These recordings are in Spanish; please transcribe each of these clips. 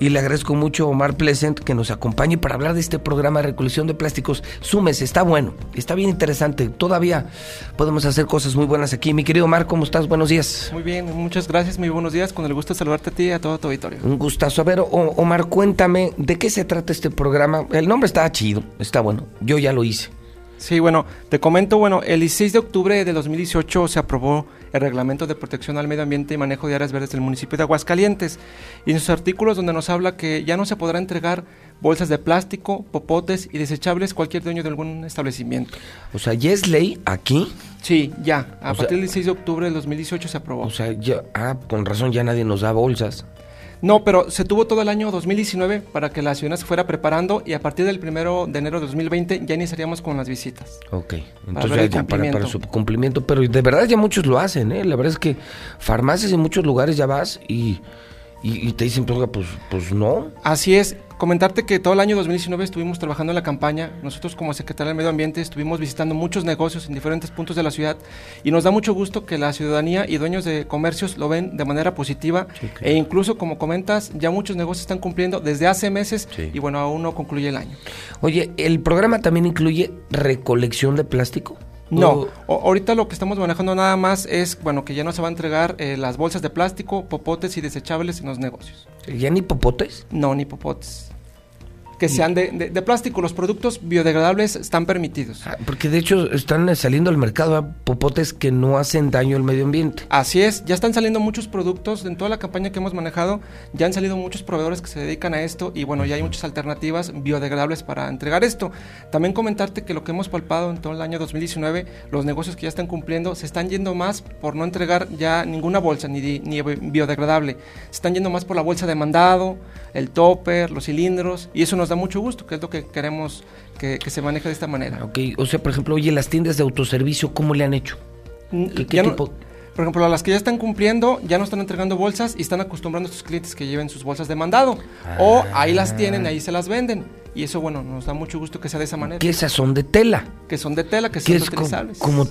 y le agradezco mucho a Omar Pleasant que nos acompañe para hablar de este programa de recolección de plásticos. Súmese, está bueno, está bien interesante. Todavía podemos hacer cosas muy buenas aquí. Mi querido Omar, ¿cómo estás? Buenos días. Muy bien, muchas gracias, muy buenos días. Con el gusto de saludarte a ti y a todo tu auditorio. Un gustazo. A ver, Omar, cuéntame, ¿de qué se trata este programa? El nombre está chido, está bueno. Yo ya lo hice. Sí, bueno, te comento, bueno, el 16 de octubre de 2018 se aprobó el Reglamento de Protección al Medio Ambiente y Manejo de Áreas Verdes del municipio de Aguascalientes. Y en sus artículos donde nos habla que ya no se podrá entregar bolsas de plástico, popotes y desechables cualquier dueño de algún establecimiento. O sea, ¿ya es ley aquí? Sí, ya. A partir del 16 de octubre del 2018 se aprobó. O sea, ya, ah, con razón ya nadie nos da bolsas. No, pero se tuvo todo el año 2019 para que la ciudad se fuera preparando y a partir del primero de enero de 2020 ya iniciaríamos con las visitas. Ok, entonces ya, para, para, su cumplimiento, pero de verdad ya muchos lo hacen, ¿eh? La verdad es que farmacias en muchos lugares ya vas y, y, te dicen, pues, pues, pues no. Así es, Comentarte que todo el año 2019 estuvimos trabajando en la campaña. Nosotros como Secretaría del Medio Ambiente estuvimos visitando muchos negocios en diferentes puntos de la ciudad y nos da mucho gusto que la ciudadanía y dueños de comercios lo ven de manera positiva e incluso como comentas ya muchos negocios están cumpliendo desde hace meses y bueno aún no concluye el año. Oye, ¿el programa también incluye recolección de plástico? No, ahorita lo que estamos manejando nada más es, bueno, que ya no se va a entregar eh, las bolsas de plástico, popotes y desechables en los negocios. ¿Ya ni popotes? No, ni popotes que sean de, de, plástico. Los productos biodegradables están permitidos. Ah, porque de hecho están saliendo al mercado popotes que no hacen daño al medio ambiente. Así es, ya están saliendo muchos productos. En toda la campaña que hemos manejado, ya han salido muchos proveedores que se dedican a esto y bueno, ya hay muchas alternativas biodegradables para entregar esto. También comentarte que lo que hemos palpado en todo el año 2019, los negocios que ya están cumpliendo, se están yendo más por no entregar ya ninguna bolsa ni, ni biodegradable. Se están yendo más por la bolsa de mandado, el topper, los cilindros y eso nos da mucho gusto, que es lo que queremos que, se maneje de esta manera. Ok, o sea, por ejemplo, oye, las tiendas de autoservicio, ¿cómo le han hecho? Mm, ¿Qué, tipo? por ejemplo, las que ya están cumpliendo, ya no están entregando bolsas y están acostumbrando a sus clientes que lleven sus bolsas de mandado. O ahí las tienen, ahí se las venden. Y eso, bueno, nos da mucho gusto que sea de esa manera. Que esas son de tela. Que son de tela, que son utilizables. Como,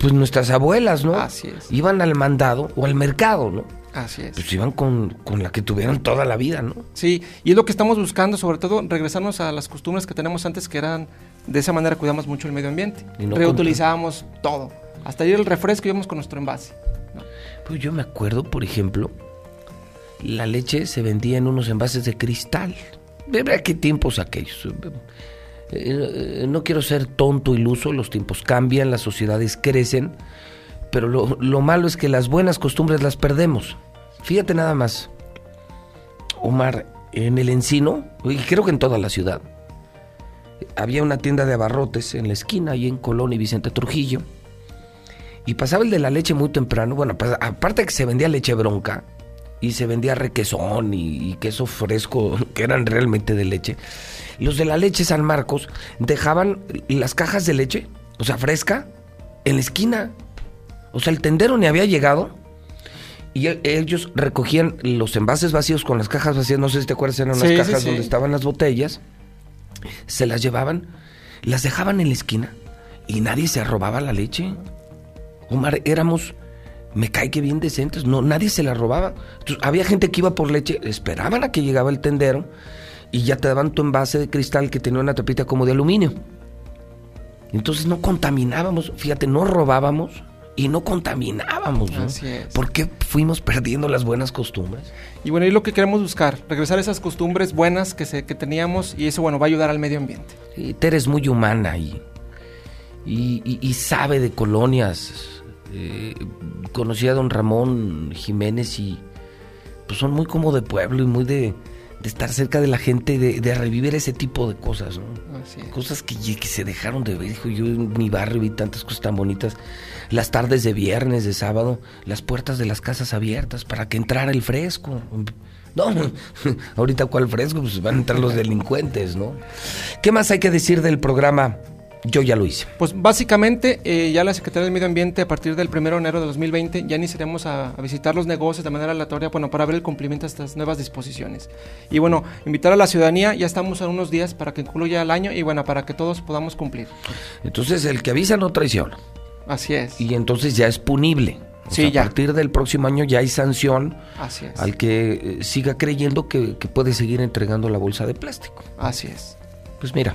pues nuestras abuelas, ¿no? Así es. Iban al mandado o al mercado, ¿no? Así es. Pues iban con, la que tuvieron toda la vida, ¿no? Sí, y es lo que estamos buscando, sobre todo regresarnos a las costumbres que tenemos antes, que eran de esa manera cuidamos mucho el medio ambiente. Reutilizábamos todo, hasta ir el refresco íbamos con nuestro envase. Pues yo me acuerdo, por ejemplo, la leche se vendía en unos envases de cristal. ¿Verdad qué tiempos aquellos? Eh, no quiero ser tonto, iluso, los tiempos cambian, las sociedades crecen pero lo, malo es que las buenas costumbres las perdemos. Fíjate nada más, Omar, en el encino, y creo que en toda la ciudad, había una tienda de abarrotes en la esquina, ahí en Colón y Vicente Trujillo, y pasaba el de la leche muy temprano, bueno, pues, aparte de que se vendía leche bronca, y se vendía requesón y, y, queso fresco, que eran realmente de leche. Los de la leche San Marcos dejaban las cajas de leche, o sea, fresca, en la esquina. O sea, el tendero ni había llegado y ellos recogían los envases vacíos con las cajas vacías, no sé si te acuerdas, eran unas cajas donde estaban las botellas, se las llevaban, las dejaban en la esquina y nadie se robaba la leche. Omar, éramos, me cae que bien decentes, no, nadie se la robaba. había gente que iba por leche, esperaban a que llegaba el tendero y ya te daban tu envase de cristal que tenía una tapita como de aluminio. Entonces no contaminábamos, fíjate, no robábamos y no contaminábamos. ¿no? Así es. ¿Por qué fuimos perdiendo las buenas costumbres? Y bueno, y lo que queremos buscar, regresar a esas costumbres buenas que, se, que teníamos y eso, bueno, va a ayudar al medio ambiente. Tere es muy humana y, y, sabe de colonias. Eh, conocí a don Ramón Jiménez y pues son muy como de pueblo y muy de, de estar cerca de la gente, de, de revivir ese tipo de cosas, ¿no? Cosas que, que, se dejaron de ver. Dijo, yo en mi barrio vi tantas cosas tan bonitas. Las tardes de viernes, de sábado, las puertas de las casas abiertas para que entrara el fresco. No, ahorita cuál fresco, pues van a entrar los delincuentes, ¿no? ¿Qué más hay que decir del programa yo ya lo hice. Pues básicamente eh, ya la Secretaría del Medio Ambiente a partir del 1 de enero de 2020 ya iniciaremos a, a, visitar los negocios de manera aleatoria, bueno, para ver el cumplimiento de estas nuevas disposiciones. Y bueno, invitar a la ciudadanía, ya estamos a unos días para que concluya el año y bueno, para que todos podamos cumplir. Entonces el que avisa no traiciona. Así es. Y entonces ya es punible. sí, ya. A partir del próximo año ya hay sanción Así es. al que eh, siga creyendo que, puede seguir entregando la bolsa de plástico. Así es. Pues mira,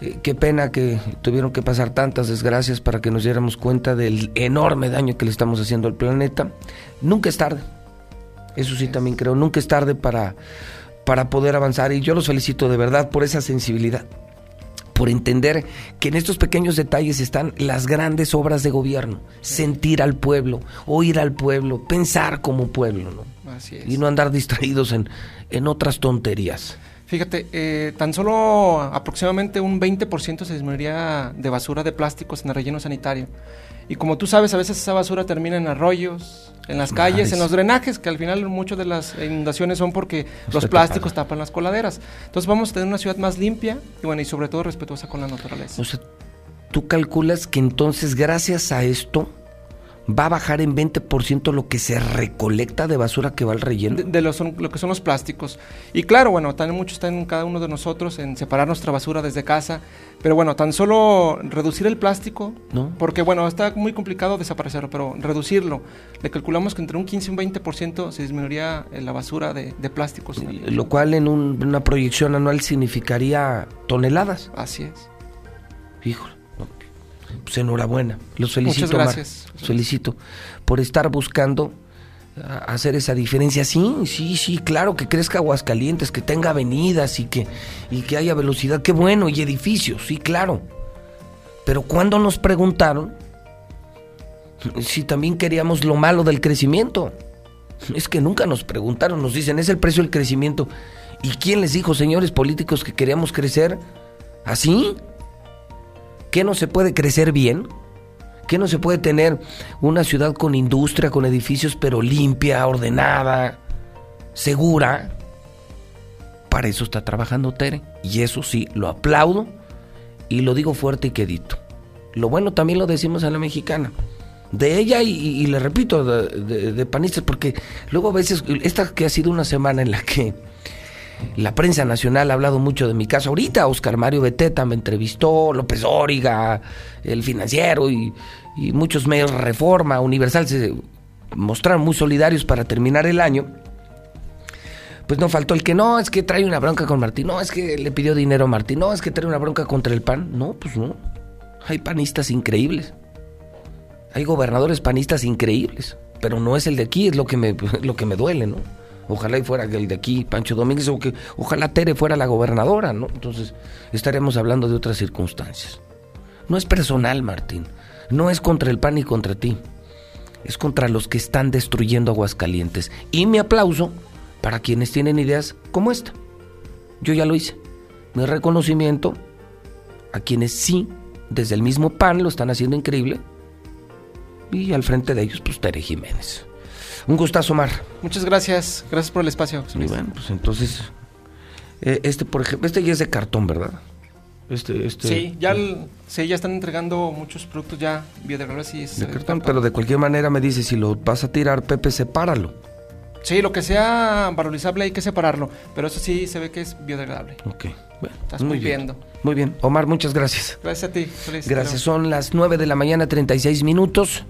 eh, qué pena que tuvieron que pasar tantas desgracias para que nos diéramos cuenta del enorme daño que le estamos haciendo al planeta. Nunca es tarde. Eso sí también creo, nunca es tarde para, para poder avanzar y yo los felicito de verdad por esa sensibilidad por entender que en estos pequeños detalles están las grandes obras de gobierno. Sentir al pueblo, oír al pueblo, pensar como pueblo, ¿no? Así es. Y no andar distraídos en, en otras tonterías. Fíjate, eh, tan solo aproximadamente un 20% se disminuiría de basura de plásticos en el relleno sanitario. Y como tú sabes, a veces esa basura termina en arroyos, en las calles, en los drenajes, que al final muchas de las inundaciones son porque los plásticos tapan. las coladeras. Entonces vamos a tener una ciudad más limpia y bueno, y sobre todo respetuosa con la naturaleza. O sea, tú calculas que entonces gracias a esto va a bajar en 20% lo que se recolecta de basura que va al relleno. De, lo, que son los plásticos. Y claro, bueno, también mucho está en cada uno de nosotros en separar nuestra basura desde casa. Pero bueno, tan solo reducir el plástico, ¿No? porque bueno, está muy complicado desaparecerlo, pero reducirlo. Le calculamos que entre un 15 y un 20% se disminuiría eh, la basura de, plásticos. Lo cual en una proyección anual significaría toneladas. Así es. Híjole. Pues enhorabuena. Los felicito. Muchas gracias. Los felicito por estar buscando hacer esa diferencia. Sí, sí, sí, claro, que crezca Aguascalientes, que tenga avenidas y que, y que haya velocidad. Qué bueno, y edificios, sí, claro. Pero cuando nos preguntaron si también queríamos lo malo del crecimiento, es que nunca nos preguntaron, nos dicen, es el precio del crecimiento. ¿Y quién les dijo, señores políticos, que queríamos crecer así? ¿Qué no se puede crecer bien? ¿Qué no se puede tener una ciudad con industria, con edificios, pero limpia, ordenada, segura? Para eso está trabajando Tere. Y eso sí, lo aplaudo y lo digo fuerte y quedito. Lo bueno también lo decimos a la mexicana. De ella y, le repito, de, de panistas, porque luego a veces, esta que ha sido una semana en la que la prensa nacional ha hablado mucho de mi caso. Ahorita Oscar Mario Beteta me entrevistó, López Óriga, el financiero y, muchos medios Reforma, Universal se mostraron muy solidarios para terminar el año. Pues no faltó el que no, es que trae una bronca con Martín, no, es que le pidió dinero a Martín, no, es que trae una bronca contra el PAN. No, pues no. Hay panistas increíbles. Hay gobernadores panistas increíbles, pero no es el de aquí, es lo que me, lo que me duele, ¿no? Ojalá y fuera el de aquí, Pancho Domínguez, o que ojalá Tere fuera la gobernadora, ¿no? Entonces estaremos hablando de otras circunstancias. No es personal, Martín. No es contra el PAN ni contra ti. Es contra los que están destruyendo Aguascalientes. Y mi aplauso para quienes tienen ideas como esta. Yo ya lo hice. Mi reconocimiento a quienes sí, desde el mismo PAN, lo están haciendo increíble. Y al frente de ellos, pues Tere Jiménez. Un gustazo, Mar. Muchas gracias. Gracias por el espacio. Y bueno, pues entonces, eh, este, por ejemplo, este ya es de cartón, ¿verdad? Este, este, sí, ya, ya están entregando muchos productos ya biodegradables y es de cartón, pero de cualquier manera me dice, si lo vas a tirar, Pepe, sepáralo. Sí, lo que sea valorizable hay que separarlo, pero eso sí se ve que es biodegradable. Ok, bueno, estás muy bien. Muy bien, Omar, muchas gracias. Gracias a ti. gracias, son las 9 de la mañana, 36 minutos.